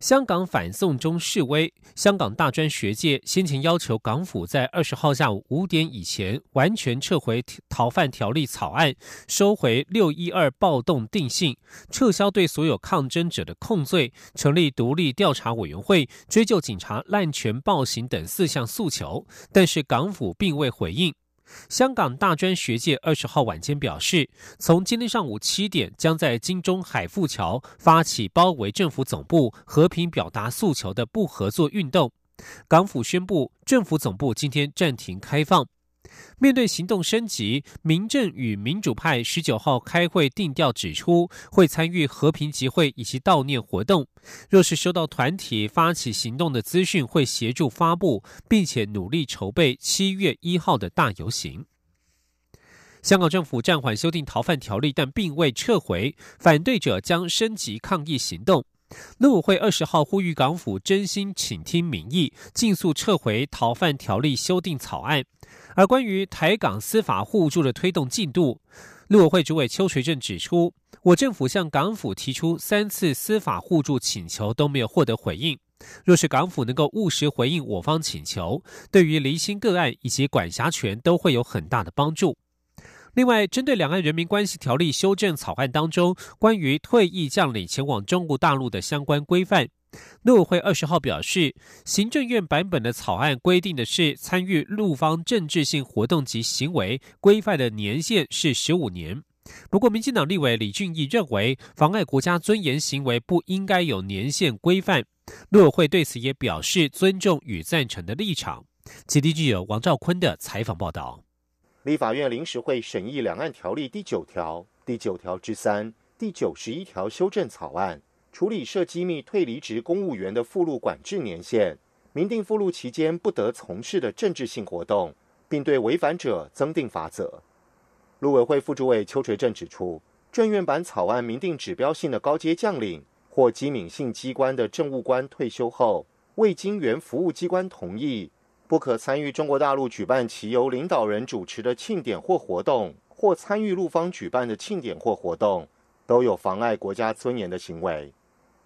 香港反送中示威，香港大专学界先前要求港府在二十号下午五点以前完全撤回逃犯条例草案，收回六一二暴动定性，撤销对所有抗争者的控罪，成立独立调查委员会，追究警察滥权暴行等四项诉求，但是港府并未回应。香港大专学界二十号晚间表示，从今天上午七点，将在金钟海富桥发起包围政府总部、和平表达诉求的不合作运动。港府宣布，政府总部今天暂停开放。面对行动升级，民政与民主派十九号开会定调指出，会参与和平集会以及悼念活动。若是收到团体发起行动的资讯，会协助发布，并且努力筹备七月一号的大游行。香港政府暂缓修订逃犯条例，但并未撤回，反对者将升级抗议行动。陆委会二十号呼吁港府真心倾听民意，尽速撤回逃犯条例修订草案。而关于台港司法互助的推动进度，陆委会主委邱垂正指出，我政府向港府提出三次司法互助请求都没有获得回应。若是港府能够务实回应我方请求，对于离心个案以及管辖权都会有很大的帮助。另外，针对两岸人民关系条例修正草案当中关于退役将领前往中国大陆的相关规范，陆委会二十号表示，行政院版本的草案规定的是参与陆方政治性活动及行为规范的年限是十五年。不过，民进党立委李俊毅认为，妨碍国家尊严行为不应该有年限规范。陆委会对此也表示尊重与赞成的立场。记者王兆坤的采访报道。立法院临时会审议《两岸条例》第九条、第九条之三、第九十一条修正草案，处理涉机密退离职公务员的附录管制年限，明定附录期间不得从事的政治性活动，并对违反者增定罚则。陆委会副主委邱垂正指出，政院版草案明定指标性的高阶将领或机敏性机关的政务官退休后，未经原服务机关同意。不可参与中国大陆举办其由领导人主持的庆典或活动，或参与陆方举办的庆典或活动，都有妨碍国家尊严的行为。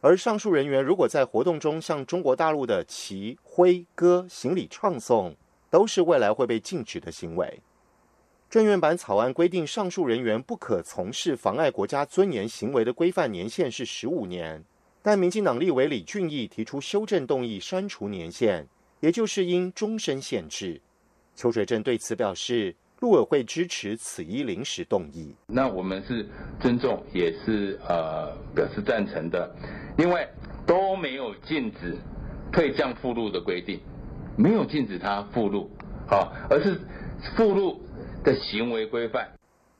而上述人员如果在活动中向中国大陆的旗徽歌行礼唱颂，都是未来会被禁止的行为。政院版草案规定，上述人员不可从事妨碍国家尊严行为的规范年限是十五年，但民进党立委李俊义提出修正动议，删除年限。也就是因终身限制，邱水正对此表示，陆委会支持此一临时动议。那我们是尊重，也是呃表示赞成的。另外都没有禁止退降附录的规定，没有禁止他附录，好，而是附录的行为规范。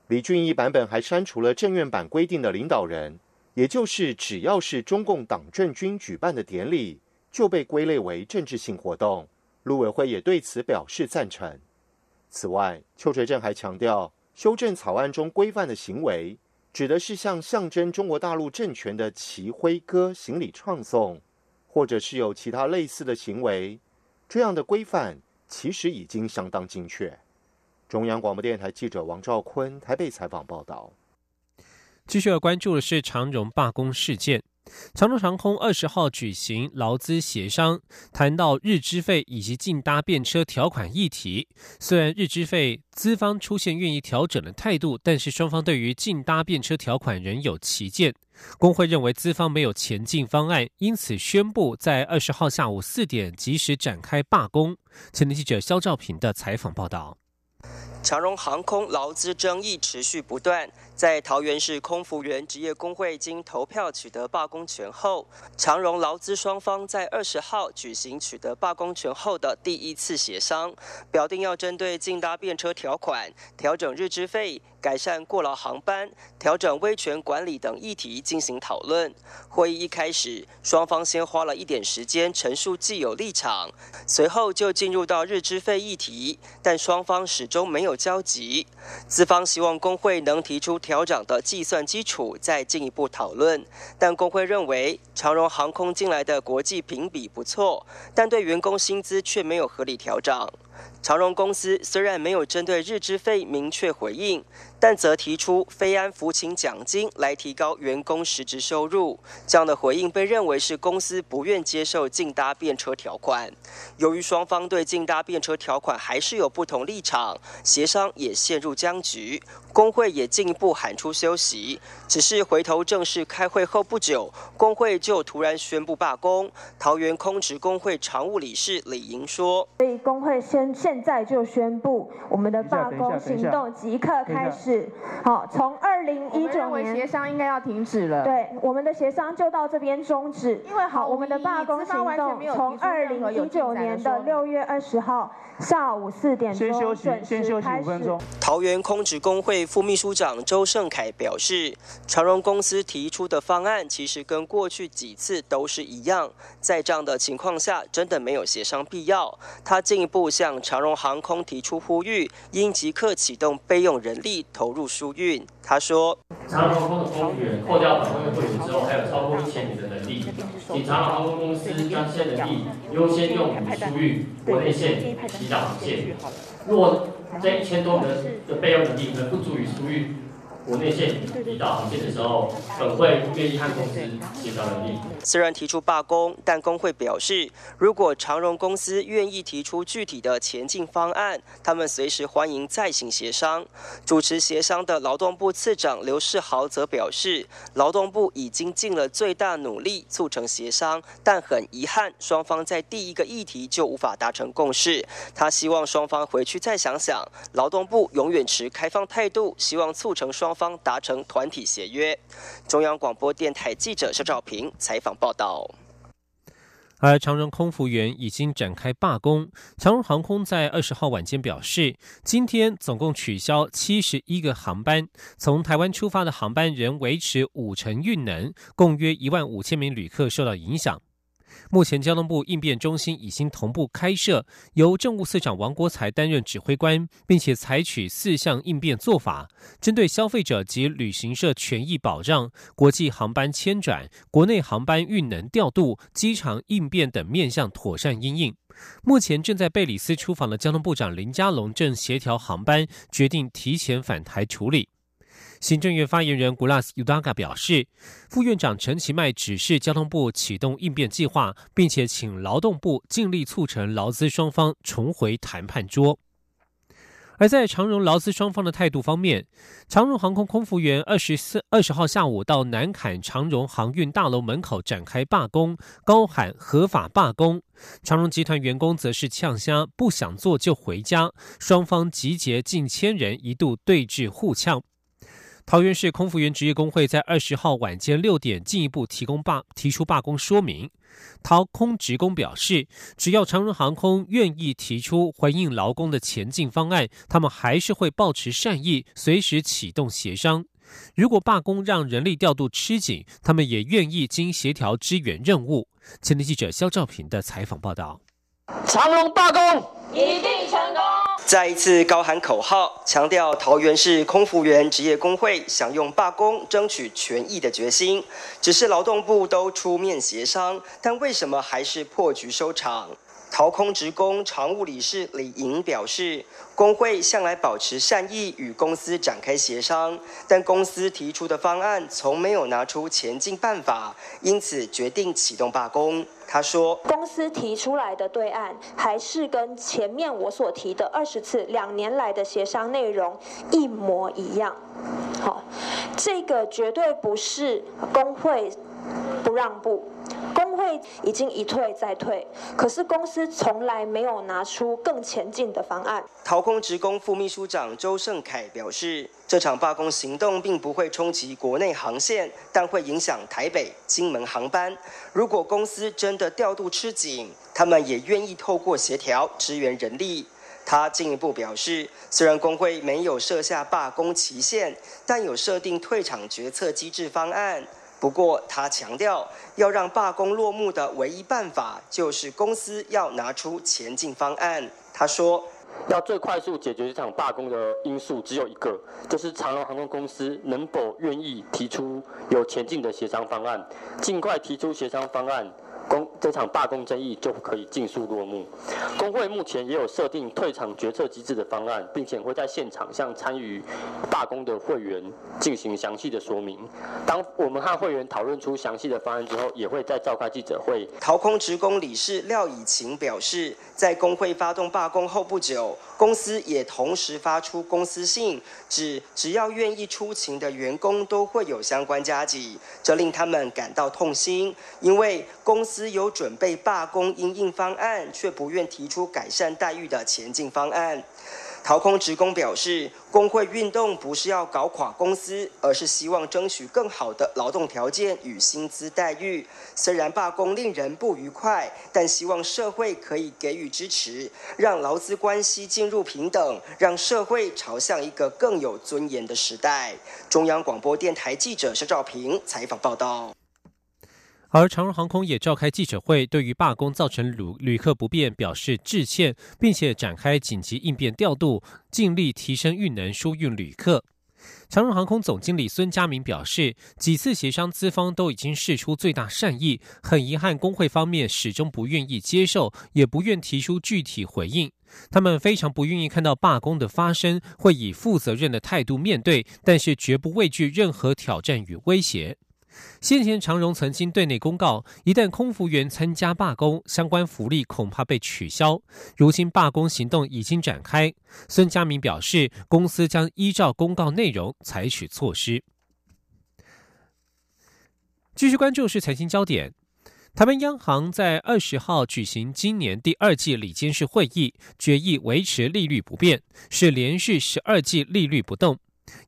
李俊义版本还删除了政院版规定的领导人，也就是只要是中共党政军举办的典礼。就被归类为政治性活动，陆委会也对此表示赞成。此外，邱垂正还强调，修正草案中规范的行为，指的是向象征中国大陆政权的旗徽歌行礼唱诵，或者是有其他类似的行为。这样的规范其实已经相当精确。中央广播电台记者王兆坤台北采访报道。继续要关注的是长荣罢工事件。长荣航空二十号举行劳资协商，谈到日资费以及竞搭便车条款议题。虽然日资费资方出现愿意调整的态度，但是双方对于竞搭便车条款仍有歧见。工会认为资方没有前进方案，因此宣布在二十号下午四点及时展开罢工。前天记者肖兆平的采访报道。长荣航空劳资争议持续不断。在桃园市空服员职业工会经投票取得罢工权后，长荣劳资双方在二十号举行取得罢工权后的第一次协商，表定要针对竞搭便车条款、调整日资费。改善过劳航班、调整威权管理等议题进行讨论。会议一开始，双方先花了一点时间陈述既有立场，随后就进入到日资费议题，但双方始终没有交集。资方希望工会能提出调调整的计算基础，再进一步讨论。但工会认为，长荣航空进来的国际评比不错，但对员工薪资却没有合理调整。长荣公司虽然没有针对日资费明确回应，但则提出非安服勤奖金来提高员工实质收入。这样的回应被认为是公司不愿接受竞搭便车条款。由于双方对竞搭便车条款还是有不同立场，协商也陷入僵局。工会也进一步喊出休息，只是回头正式开会后不久，工会就突然宣布罢工。桃园空职工会常务理事李莹说：“所以工会先现在就宣布，我们的罢工行动即刻开始。好，从二零一九年协商应该要停止了。对，我们的协商就到这边终止。因为好，我们的罢工行动从二零一九年的六月二十号下午四点钟准时开始。桃园空职工会。副秘书长周胜凯表示，长荣公司提出的方案其实跟过去几次都是一样，在这样的情况下，真的没有协商必要。他进一步向长荣航空提出呼吁，应即刻启动备用人力投入疏运。他说：“长荣航空的公务员扣掉本会会员之后，还有超过一千名的能力，请长荣航空公司将这些能力优先用于疏运国内线、及岛航线。若这一千多人的备用能力能不足以疏运。国内线移到航线的时候，本会愿意和公司协调能力。虽然提出罢工，但工会表示，如果长荣公司愿意提出具体的前进方案，他们随时欢迎再行协商。主持协商的劳动部次长刘世豪则表示，劳动部已经尽了最大努力促成协商，但很遗憾，双方在第一个议题就无法达成共识。他希望双方回去再想想，劳动部永远持开放态度，希望促成双。方达成团体协约。中央广播电台记者肖兆平采访报道。而长荣空服员已经展开罢工。长荣航空在二十号晚间表示，今天总共取消七十一个航班，从台湾出发的航班仍维持五成运能，共约一万五千名旅客受到影响。目前，交通部应变中心已经同步开设，由政务司长王国才担任指挥官，并且采取四项应变做法，针对消费者及旅行社权益保障、国际航班迁转、国内航班运能调度、机场应变等面向妥善应应。目前正在贝里斯出访的交通部长林佳龙正协调航班，决定提前返台处理。行政院发言人古拉斯尤达嘎表示，副院长陈其迈指示交通部启动应变计划，并且请劳动部尽力促成劳资双方重回谈判桌。而在长荣劳资双方的态度方面，长荣航空空服员二十四二十号下午到南坎长荣航运大楼门口展开罢工，高喊合法罢工。长荣集团员工则是呛虾，不想做就回家。双方集结近千人，一度对峙互呛。桃园市空服员职业工会在二十号晚间六点进一步提供罢提出罢工说明。桃空职工表示，只要长荣航空愿意提出回应劳工的前进方案，他们还是会保持善意，随时启动协商。如果罢工让人力调度吃紧，他们也愿意经协调支援任务。前天记者肖兆平的采访报道。长荣罢工一定成功。再一次高喊口号，强调桃园市空服员职业工会想用罢工争取权益的决心。只是劳动部都出面协商，但为什么还是破局收场？桃空职工常务理事李莹表示，工会向来保持善意与公司展开协商，但公司提出的方案从没有拿出前进办法，因此决定启动罢工。他说：“公司提出来的对案，还是跟前面我所提的二十次两年来的协商内容一模一样。好，这个绝对不是工会不让步，工会已经一退再退，可是公司从来没有拿出更前进的方案。陶空职工副秘书长周胜凯表示，这场罢工行动并不会冲击国内航线，但会影响台北、金门航班。如果公司真的调度吃紧，他们也愿意透过协调支援人力。他进一步表示，虽然工会没有设下罢工期限，但有设定退场决策机制方案。不过，他强调，要让罢工落幕的唯一办法，就是公司要拿出前进方案。他说，要最快速解决这场罢工的因素只有一个，就是长荣航空公司能否愿意提出有前进的协商方案，尽快提出协商方案。工这场罢工争议就可以尽速落幕。工会目前也有设定退场决策机制的方案，并且会在现场向参与罢工的会员进行详细的说明。当我们和会员讨论出详细的方案之后，也会再召开记者会。掏空职工理事廖以晴表示，在工会发动罢工后不久，公司也同时发出公司信，指只要愿意出勤的员工都会有相关加给，这令他们感到痛心，因为公司。司有准备罢工应应方案，却不愿提出改善待遇的前进方案。掏空职工表示，工会运动不是要搞垮公司，而是希望争取更好的劳动条件与薪资待遇。虽然罢工令人不愉快，但希望社会可以给予支持，让劳资关系进入平等，让社会朝向一个更有尊严的时代。中央广播电台记者肖兆平采访报道。而长荣航空也召开记者会，对于罢工造成旅旅客不便表示致歉，并且展开紧急应变调度，尽力提升运能，疏运旅客。长荣航空总经理孙家明表示，几次协商资方都已经示出最大善意，很遗憾工会方面始终不愿意接受，也不愿提出具体回应。他们非常不愿意看到罢工的发生，会以负责任的态度面对，但是绝不畏惧任何挑战与威胁。先前长荣曾经对内公告，一旦空服员参加罢工，相关福利恐怕被取消。如今罢工行动已经展开，孙家明表示，公司将依照公告内容采取措施。继续关注是财经焦点，台湾央行在二十号举行今年第二季理监事会议，决议维持利率不变，是连续十二季利率不动。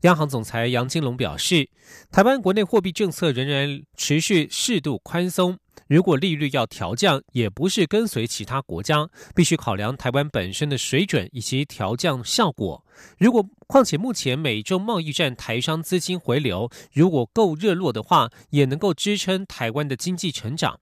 央行总裁杨金龙表示，台湾国内货币政策仍然持续适度宽松。如果利率要调降，也不是跟随其他国家，必须考量台湾本身的水准以及调降效果。如果况且目前美中贸易战台商资金回流，如果够热络的话，也能够支撑台湾的经济成长。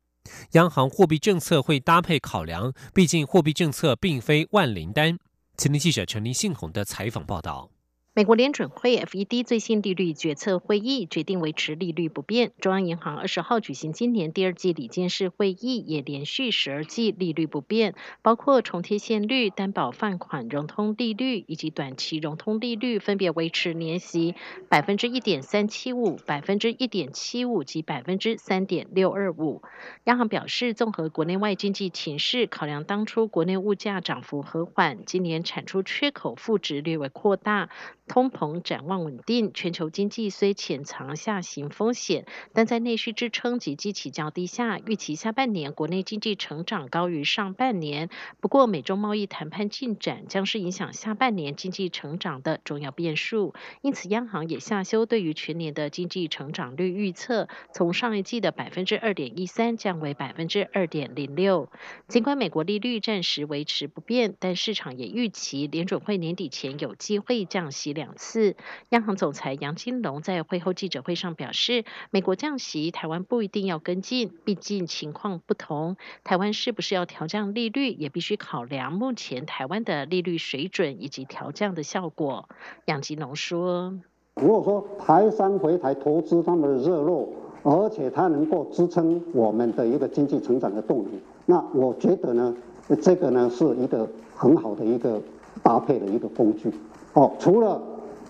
央行货币政策会搭配考量，毕竟货币政策并非万灵丹。前天记者陈林信宏的采访报道。美国联准会 （FED） 最新利率决策会议决定维持利率不变。中央银行二十号举行今年第二季理监事会议，也连续十二季利率不变，包括重贴现率、担保放款融通利率以及短期融通利率，分别维持年息百分之一点三七五、百分之一点七五及百分之三点六二五。央行表示，综合国内外经济情势，考量当初国内物价涨幅和缓，今年产出缺口负值略微扩大。通膨展望稳定，全球经济虽潜藏下行风险，但在内需支撑及基期较低下，预期下半年国内经济成长高于上半年。不过，美中贸易谈判进展将是影响下半年经济成长的重要变数，因此央行也下修对于全年的经济成长率预测，从上一季的百分之二点一三降为百分之二点零六。尽管美国利率暂时维持不变，但市场也预期联准会年底前有机会降息。两次，央行总裁杨金龙在会后记者会上表示，美国降息，台湾不一定要跟进，毕竟情况不同。台湾是不是要调降利率，也必须考量目前台湾的利率水准以及调降的效果。杨金龙说：“如果说台商回台投资他们的热络，而且它能够支撑我们的一个经济成长的动力，那我觉得呢，这个呢是一个很好的一个搭配的一个工具。”哦，除了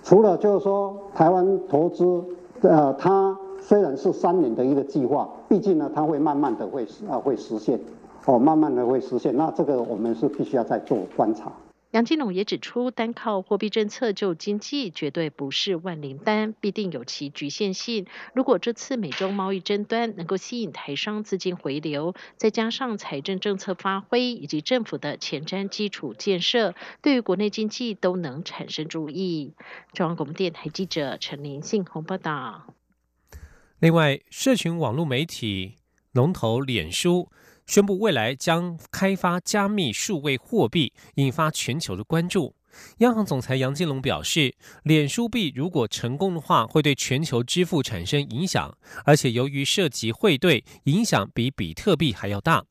除了就是说台湾投资，呃，它虽然是三年的一个计划，毕竟呢，它会慢慢的会啊会实现，哦，慢慢的会实现。那这个我们是必须要再做观察。杨金龙也指出，单靠货币政策救经济绝对不是万灵丹，必定有其局限性。如果这次美中贸易争端能够吸引台商资金回流，再加上财政政策发挥以及政府的前瞻基础建设，对于国内经济都能产生注意。中央广播电台记者陈林信宏报道。另外，社群网络媒体龙头脸书。宣布未来将开发加密数位货币，引发全球的关注。央行总裁杨金龙表示，脸书币如果成功的话，会对全球支付产生影响，而且由于涉及汇兑，影响比比特币还要大。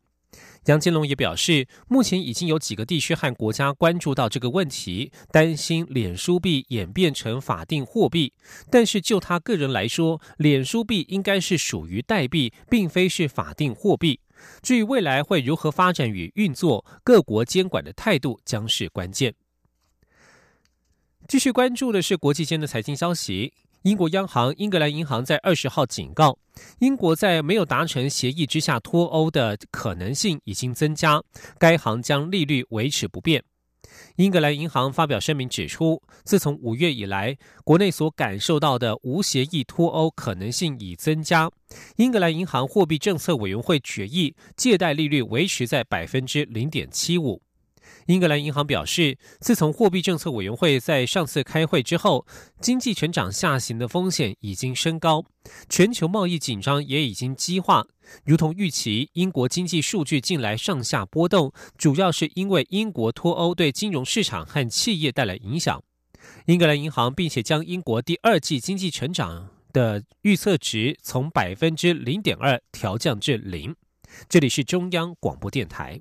杨金龙也表示，目前已经有几个地区和国家关注到这个问题，担心脸书币演变成法定货币。但是就他个人来说，脸书币应该是属于代币，并非是法定货币。至于未来会如何发展与运作，各国监管的态度将是关键。继续关注的是国际间的财经消息。英国央行英格兰银行在二十号警告，英国在没有达成协议之下脱欧的可能性已经增加，该行将利率维持不变。英格兰银行发表声明指出，自从五月以来，国内所感受到的无协议脱欧可能性已增加。英格兰银行货币政策委员会决议，借贷利率维持在百分之零点七五。英格兰银行表示，自从货币政策委员会在上次开会之后，经济成长下行的风险已经升高，全球贸易紧张也已经激化。如同预期，英国经济数据近来上下波动，主要是因为英国脱欧对金融市场和企业带来影响。英格兰银行并且将英国第二季经济成长的预测值从百分之零点二调降至零。这里是中央广播电台。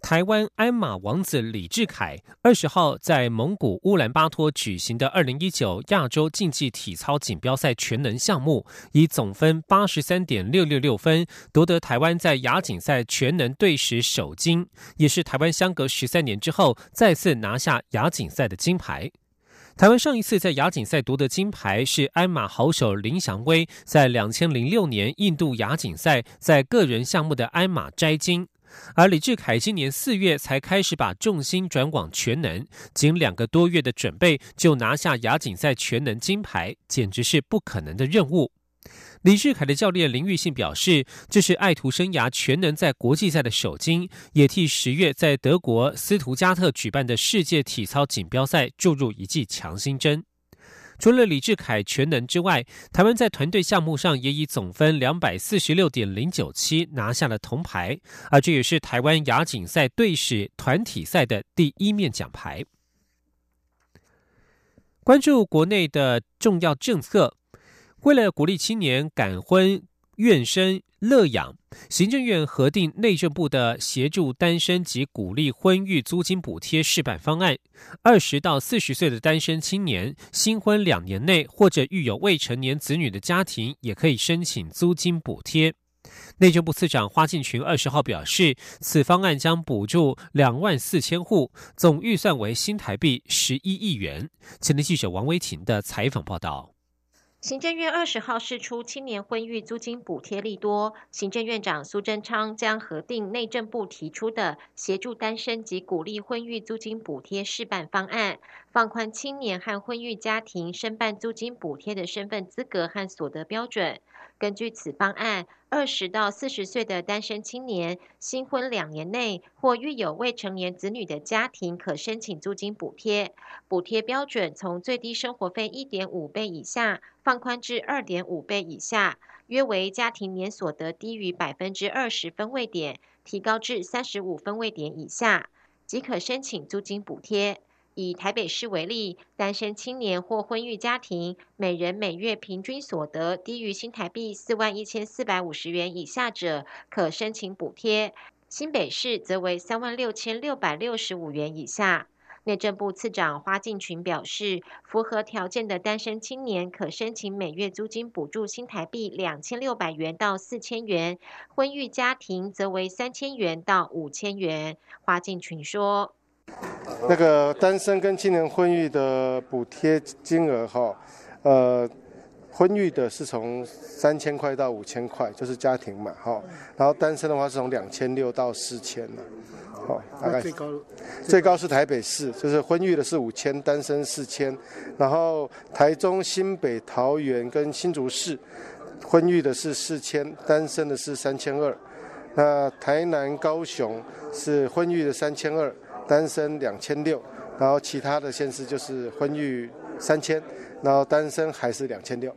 台湾鞍马王子李志凯二十号在蒙古乌兰巴托举行的二零一九亚洲竞技体操锦标赛全能项目，以总分八十三点六六六分夺得台湾在亚锦赛全能队史首金，也是台湾相隔十三年之后再次拿下亚锦赛的金牌。台湾上一次在亚锦赛夺得金牌是鞍马好手林祥威在两千零六年印度亚锦赛在个人项目的鞍马摘金，而李志凯今年四月才开始把重心转往全能，仅两个多月的准备就拿下亚锦赛全能金牌，简直是不可能的任务。李志凯的教练林玉信表示，这是爱徒生涯全能在国际赛的首金，也替十月在德国斯图加特举办的世界体操锦标赛注入一剂强心针。除了李志凯全能之外，台湾在团队项目上也以总分两百四十六点零九七拿下了铜牌，而这也是台湾亚锦赛队史团体赛的第一面奖牌。关注国内的重要政策。为了鼓励青年感婚、愿生、乐养，行政院核定内政部的协助单身及鼓励婚育租金补贴试办方案。二十到四十岁的单身青年，新婚两年内或者育有未成年子女的家庭，也可以申请租金补贴。内政部次长花敬群二十号表示，此方案将补助两万四千户，总预算为新台币十一亿元。前的记者王威婷的采访报道。行政院二十号释出青年婚育租金补贴利多，行政院长苏贞昌将核定内政部提出的协助单身及鼓励婚育租金补贴试办方案，放宽青年和婚育家庭申办租金补贴的身份资格和所得标准。根据此方案，二十到四十岁的单身青年，新婚两年内或育有未成年子女的家庭，可申请租金补贴。补贴标准从最低生活费一点五倍以下，放宽至二点五倍以下，约为家庭年所得低于百分之二十分位点，提高至三十五分位点以下，即可申请租金补贴。以台北市为例，单身青年或婚育家庭，每人每月平均所得低于新台币四万一千四百五十元以下者，可申请补贴。新北市则为三万六千六百六十五元以下。内政部次长花敬群表示，符合条件的单身青年可申请每月租金补助新台币两千六百元到四千元，婚育家庭则为三千元到五千元。花敬群说：“ 那个单身跟青年婚育的补贴金额，哈，呃。”婚育的是从三千块到五千块，就是家庭嘛，哈。然后单身的话是从两千六到四千了，好，大概最高最高是台北市，就是婚育的是五千，单身四千。然后台中、新北、桃园跟新竹市婚育的是四千，单身的是三千二。那台南、高雄是婚育的三千二，单身两千六。然后其他的县市就是婚育三千。然后单身还是两千六。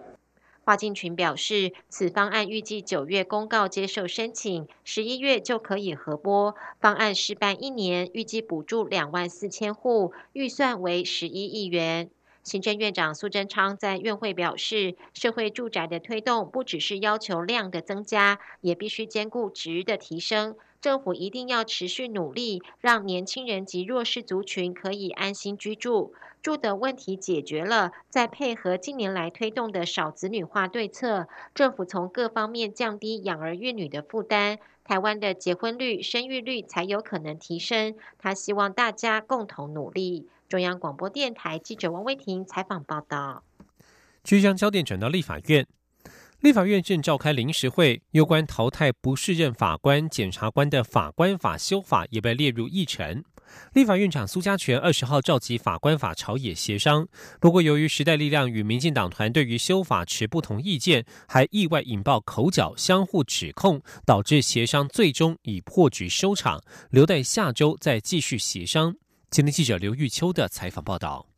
华进群表示，此方案预计九月公告接受申请，十一月就可以核拨。方案试办一年，预计补助两万四千户，预算为十一亿元。行政院长苏贞昌在院会表示，社会住宅的推动不只是要求量的增加，也必须兼顾值的提升。政府一定要持续努力，让年轻人及弱势族群可以安心居住。住的问题解决了，再配合近年来推动的少子女化对策，政府从各方面降低养儿育女的负担，台湾的结婚率、生育率才有可能提升。他希望大家共同努力。中央广播电台记者王威婷采访报道。据将焦点转到立法院。立法院正召开临时会，有关淘汰不适任法官、检察官的法官法修法也被列入议程。立法院长苏家全二十号召集法官法朝野协商，不过由于时代力量与民进党团对于修法持不同意见，还意外引爆口角、相互指控，导致协商最终以破局收场，留待下周再继续协商。今天记者刘玉秋的采访报道。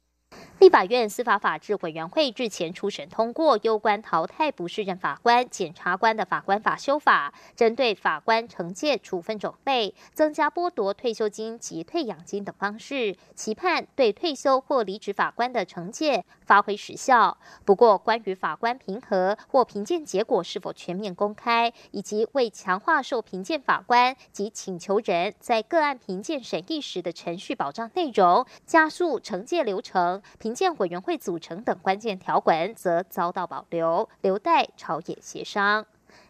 立法院司法法制委员会日前初审通过有关淘汰不适任法官、检察官的法官法修法，针对法官惩戒处分种类，增加剥夺退休金及退养金等方式，期盼对退休或离职法官的惩戒发挥实效。不过，关于法官评核或评鉴结果是否全面公开，以及为强化受评鉴法官及请求人在个案评鉴审议时的程序保障内容，加速惩戒流程。评鉴委员会组成等关键条款则遭到保留，留待朝野协商。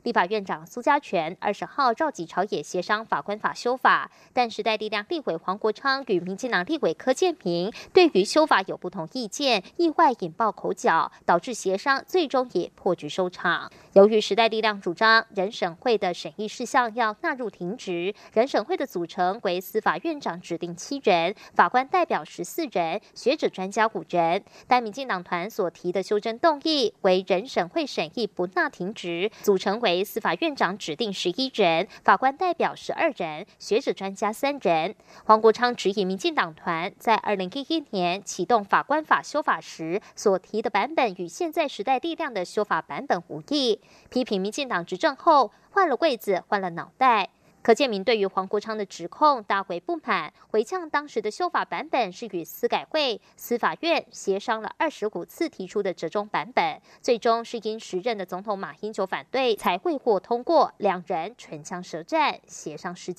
立法院长苏家全二十号召集朝野协商法官法修法，但时代力量立委黄国昌与民进党立委柯建平对于修法有不同意见，意外引爆口角，导致协商最终也破局收场。由于时代力量主张人审会的审议事项要纳入停职，人审会的组成为司法院长指定七人，法官代表十四人，学者专家五人，但民进党团所提的修正动议为人审会审议不纳停职，组成为。司法院长指定十一人，法官代表十二人，学者专家三人。黄国昌质疑民进党团在二零一一年启动法官法修法时所提的版本与现在时代力量的修法版本无异，批评民进党执政后换了位子换了脑袋。柯建明对于黄国昌的指控大为不满，回呛当时的修法版本是与司改会、司法院协商了二十五次提出的折中版本，最终是因时任的总统马英九反对才会获通过，两人唇枪舌战，协商失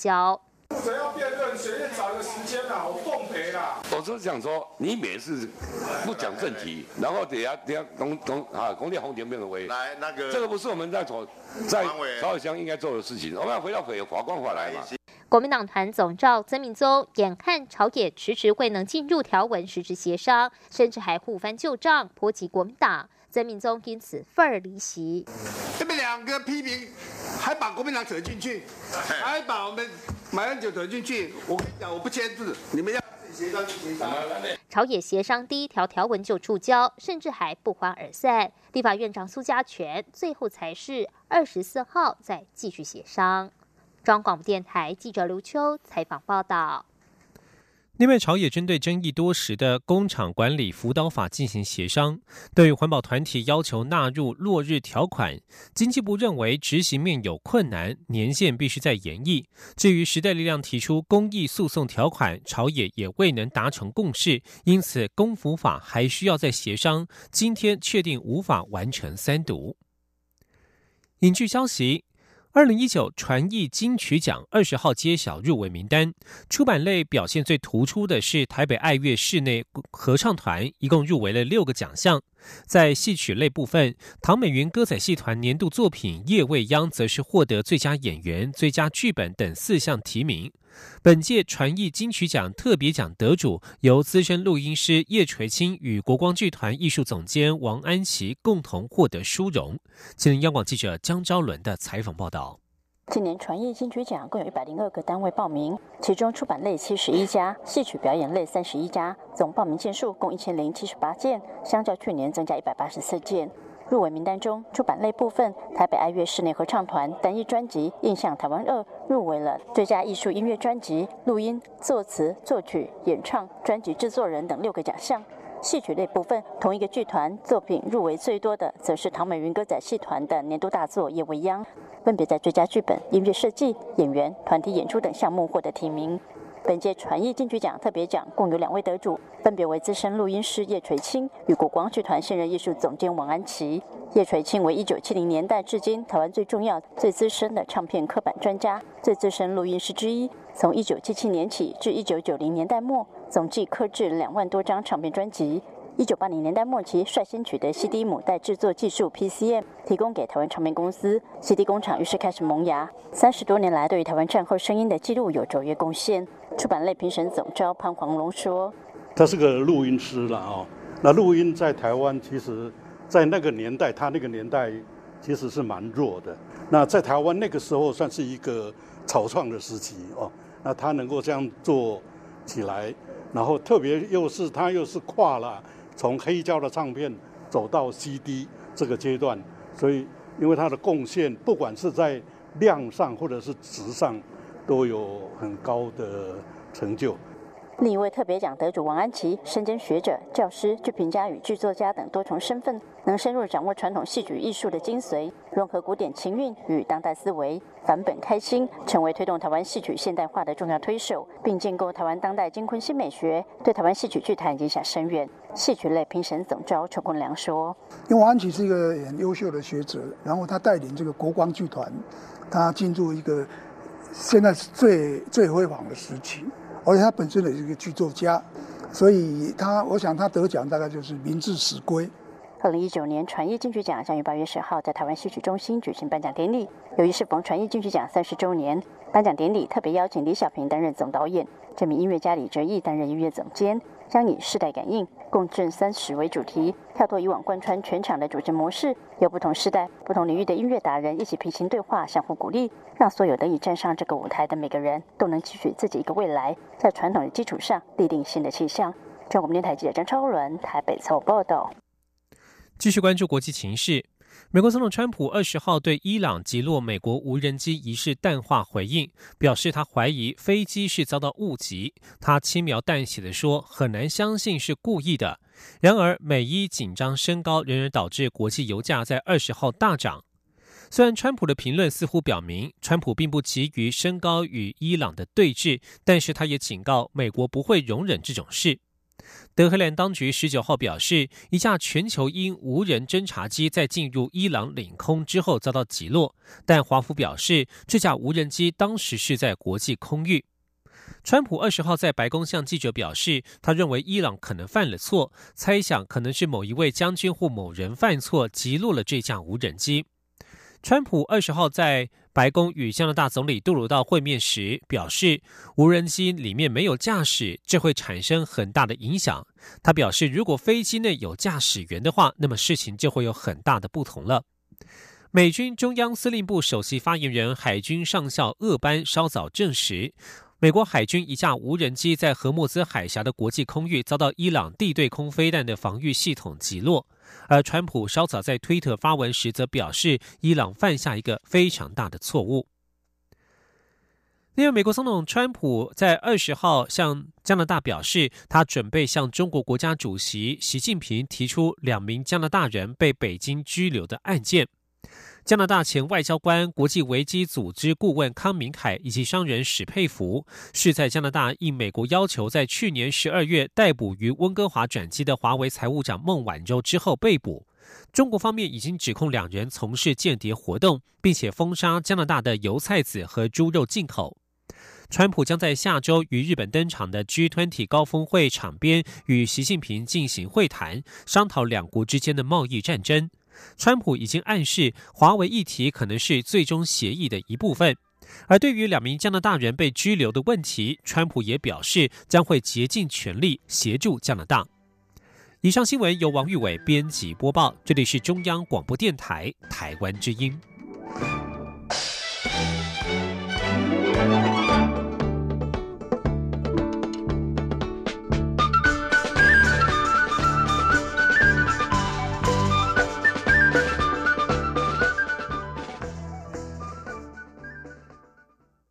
交。谁要辩论，随便找个时间啦，我奉陪啦。我是想说，你每次不讲正题，然后等下等下公公啊，公电红点变成为来那个，这个不是我们在所在朝野乡应该做的事情。我们要回到回华光法来嘛。国民党团总召曾明宗眼看朝野迟迟未能进入条文实质协商，甚至还互翻旧账，波及国民党。曾明宗因此愤而离席。这边两个批评，还把国民党扯进去，还把我们马英九扯进去。我跟你讲，我不签字，你们要自己协商就协商。朝野协商第一条条文就触礁，甚至还不欢而散。立法院长苏家全最后才是二十四号再继续协商。中央广播电台记者刘秋采访报道。另外，朝野针对争议多时的工厂管理辅导法进行协商，对环保团体要求纳入落日条款，经济部认为执行面有困难，年限必须再延议。至于时代力量提出公益诉讼条款，朝野也未能达成共识，因此公辅法还需要再协商。今天确定无法完成三读。影剧消息。二零一九传艺金曲奖二十号揭晓入围名单，出版类表现最突出的是台北爱乐室内合唱团，一共入围了六个奖项。在戏曲类部分，唐美云歌仔戏团年度作品《夜未央》则是获得最佳演员、最佳剧本等四项提名。本届传艺金曲奖特别奖得主由资深录音师叶垂青与国光剧团艺术总监王安琪共同获得殊荣。今天央广记者江昭伦的采访报道。今年传艺金曲奖共有一百零二个单位报名，其中出版类七十一家，戏曲表演类三十一家，总报名件数共一千零七十八件，相较去年增加一百八十四件。入围名单中，出版类部分，台北爱乐室内合唱团单一专辑《印象台湾二》入围了最佳艺术音乐专辑、录音、作词、作曲、演唱、专辑制作人等六个奖项。戏曲类部分，同一个剧团作品入围最多的，则是唐美云歌仔戏团的年度大作《夜未央》，分别在最佳剧本、音乐设计、演员、团体演出等项目获得提名。本届传艺金曲奖特别奖共有两位得主，分别为资深录音师叶垂青与国光剧团现任艺术总监王安琪。叶垂青为1970年代至今台湾最重要、最资深的唱片刻板专家、最资深录音师之一。从1977年起至1990年代末，总计刻制两万多张唱片专辑。一九八零年代末期，率先取得 CD 母带制作技术 PCM，提供给台湾唱片公司，CD 工厂于是开始萌芽。三十多年来，对于台湾战后声音的记录有卓越贡献。出版类评审总召潘黄龙说：“他是个录音师了哦，那录音在台湾，其实，在那个年代，他那个年代其实是蛮弱的。那在台湾那个时候，算是一个草创的时期哦。那他能够这样做起来，然后特别又是他又是跨了。”从黑胶的唱片走到 CD 这个阶段，所以因为他的贡献，不管是在量上或者是值上，都有很高的成就。另一位特别奖得主王安琪，身兼学者、教师、剧评家与剧作家等多重身份，能深入掌握传统戏曲艺术的精髓，融合古典情韵与当代思维，返本开新，成为推动台湾戏曲现代化的重要推手，并建构台湾当代金昆新美学，对台湾戏曲剧坛影响深远。戏曲类评审总召陈坤良说：“因为王安琪是一个很优秀的学者，然后他带领这个国光剧团，他进入一个现在是最最辉煌的时期。”而且他本身也是一个剧作家，所以他我想他得奖大概就是名至实归。二零一九年传艺金曲奖将于八月十号在台湾戏曲中心举行颁奖典礼。由于是逢传艺金曲奖三十周年，颁奖典礼特别邀请李小平担任总导演，这名音乐家李哲毅担任音乐总监。将以世代感应、共振三十为主题，跳脱以往贯穿全场的主持模式，由不同时代、不同领域的音乐达人一起平行对话，相互鼓励，让所有得以站上这个舞台的每个人都能期许自己一个未来，在传统的基础上立定新的气象。中国电台记者张超伦台北采报道。继续关注国际情势。美国总统川普二十号对伊朗击落美国无人机一事淡化回应，表示他怀疑飞机是遭到误击。他轻描淡写的说：“很难相信是故意的。”然而，美伊紧张升高，仍然导致国际油价在二十号大涨。虽然川普的评论似乎表明川普并不急于升高与伊朗的对峙，但是他也警告美国不会容忍这种事。德黑兰当局十九号表示，一架全球鹰无人侦察机在进入伊朗领空之后遭到击落，但华府表示，这架无人机当时是在国际空域。川普二十号在白宫向记者表示，他认为伊朗可能犯了错，猜想可能是某一位将军或某人犯错击落了这架无人机。川普二十号在白宫与加拿大总理杜鲁道会面时表示，无人机里面没有驾驶，这会产生很大的影响。他表示，如果飞机内有驾驶员的话，那么事情就会有很大的不同了。美军中央司令部首席发言人海军上校厄班稍早证实。美国海军一架无人机在荷默兹海峡的国际空域遭到伊朗地对空飞弹的防御系统击落，而川普稍早在推特发文时则表示，伊朗犯下一个非常大的错误。另外，美国总统川普在二十号向加拿大表示，他准备向中国国家主席习近平提出两名加拿大人被北京拘留的案件。加拿大前外交官、国际危机组织顾问康明凯以及商人史佩福，是在加拿大应美国要求，在去年十二月逮捕于温哥华转机的华为财务长孟晚舟之后被捕。中国方面已经指控两人从事间谍活动，并且封杀加拿大的油菜籽和猪肉进口。川普将在下周于日本登场的 G20 高峰会场边与习近平进行会谈，商讨两国之间的贸易战争。川普已经暗示华为议题可能是最终协议的一部分。而对于两名加拿大人被拘留的问题，川普也表示将会竭尽全力协助加拿大。以上新闻由王玉伟编辑播报，这里是中央广播电台台湾之音。